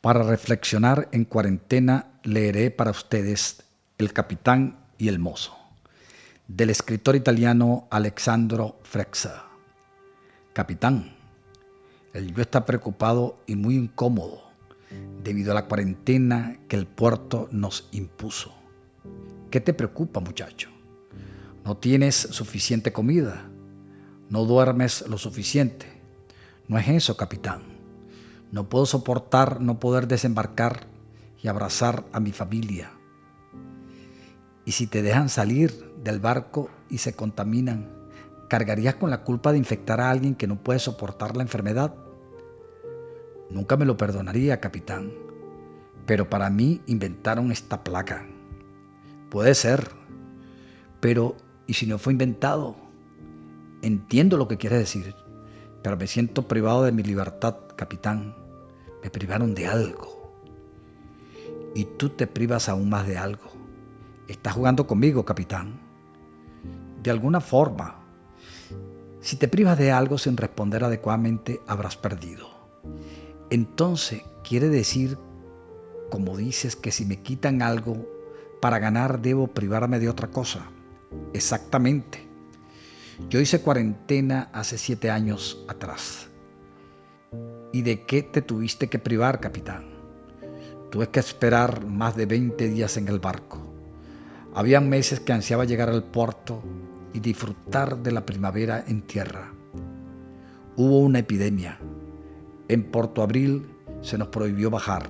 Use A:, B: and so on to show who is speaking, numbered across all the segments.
A: Para reflexionar en cuarentena leeré para ustedes El capitán y el mozo, del escritor italiano Alexandro Frexa. Capitán, el yo está preocupado y muy incómodo debido a la cuarentena que el puerto nos impuso. ¿Qué te preocupa, muchacho? ¿No tienes suficiente comida? ¿No duermes lo suficiente? No es eso, capitán. No puedo soportar no poder desembarcar y abrazar a mi familia. Y si te dejan salir del barco y se contaminan, ¿cargarías con la culpa de infectar a alguien que no puede soportar la enfermedad? Nunca me lo perdonaría, capitán. Pero para mí inventaron esta placa. Puede ser. Pero, ¿y si no fue inventado? Entiendo lo que quiere decir, pero me siento privado de mi libertad, capitán. Me privaron de algo. Y tú te privas aún más de algo. Estás jugando conmigo, capitán. De alguna forma, si te privas de algo sin responder adecuadamente, habrás perdido. Entonces, quiere decir, como dices, que si me quitan algo para ganar, debo privarme de otra cosa. Exactamente. Yo hice cuarentena hace siete años atrás. ¿Y de qué te tuviste que privar, capitán? Tuve que esperar más de 20 días en el barco. Había meses que ansiaba llegar al puerto y disfrutar de la primavera en tierra. Hubo una epidemia. En Puerto Abril se nos prohibió bajar.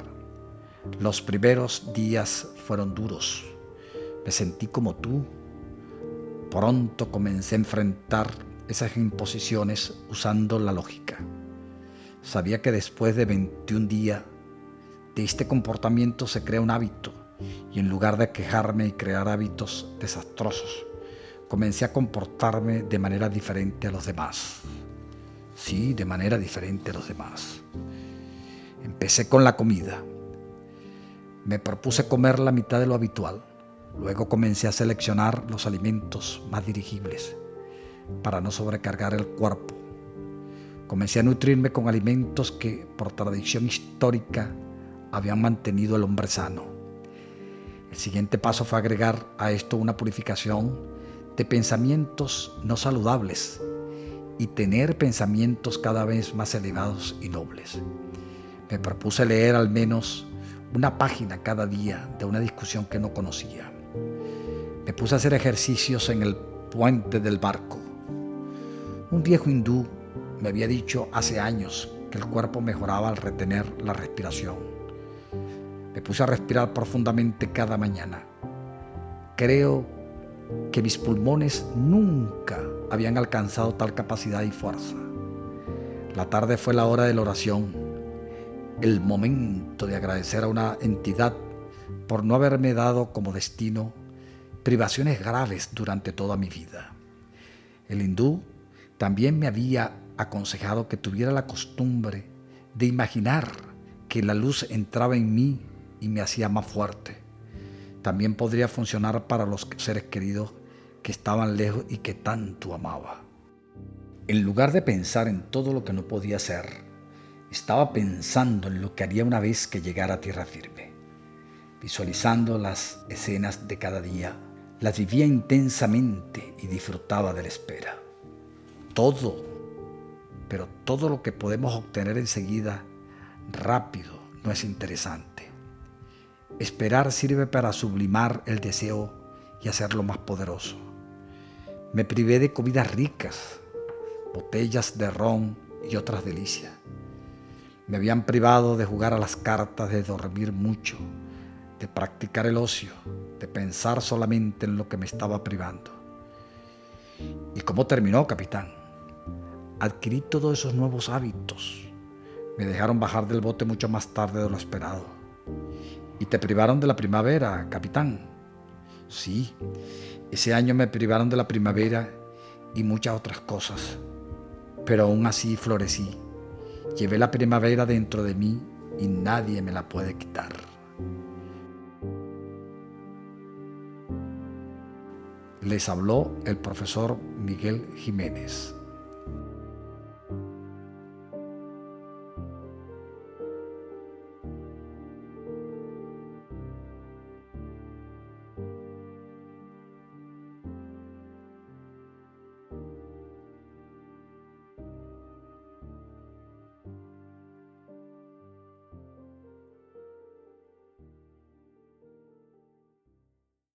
A: Los primeros días fueron duros. Me sentí como tú. Pronto comencé a enfrentar esas imposiciones usando la lógica. Sabía que después de 21 días de este comportamiento se crea un hábito y en lugar de quejarme y crear hábitos desastrosos, comencé a comportarme de manera diferente a los demás. Sí, de manera diferente a los demás. Empecé con la comida. Me propuse comer la mitad de lo habitual. Luego comencé a seleccionar los alimentos más dirigibles para no sobrecargar el cuerpo Comencé a nutrirme con alimentos que, por tradición histórica, habían mantenido al hombre sano. El siguiente paso fue agregar a esto una purificación de pensamientos no saludables y tener pensamientos cada vez más elevados y nobles. Me propuse leer al menos una página cada día de una discusión que no conocía. Me puse a hacer ejercicios en el puente del barco. Un viejo hindú me había dicho hace años que el cuerpo mejoraba al retener la respiración. Me puse a respirar profundamente cada mañana. Creo que mis pulmones nunca habían alcanzado tal capacidad y fuerza. La tarde fue la hora de la oración, el momento de agradecer a una entidad por no haberme dado como destino privaciones graves durante toda mi vida. El hindú también me había aconsejado que tuviera la costumbre de imaginar que la luz entraba en mí y me hacía más fuerte. También podría funcionar para los seres queridos que estaban lejos y que tanto amaba. En lugar de pensar en todo lo que no podía hacer, estaba pensando en lo que haría una vez que llegara a tierra firme. Visualizando las escenas de cada día, las vivía intensamente y disfrutaba de la espera. Todo pero todo lo que podemos obtener enseguida, rápido, no es interesante. Esperar sirve para sublimar el deseo y hacerlo más poderoso. Me privé de comidas ricas, botellas de ron y otras delicias. Me habían privado de jugar a las cartas, de dormir mucho, de practicar el ocio, de pensar solamente en lo que me estaba privando. ¿Y cómo terminó, capitán? Adquirí todos esos nuevos hábitos. Me dejaron bajar del bote mucho más tarde de lo esperado. Y te privaron de la primavera, capitán. Sí, ese año me privaron de la primavera y muchas otras cosas. Pero aún así florecí. Llevé la primavera dentro de mí y nadie me la puede quitar. Les habló el profesor Miguel Jiménez.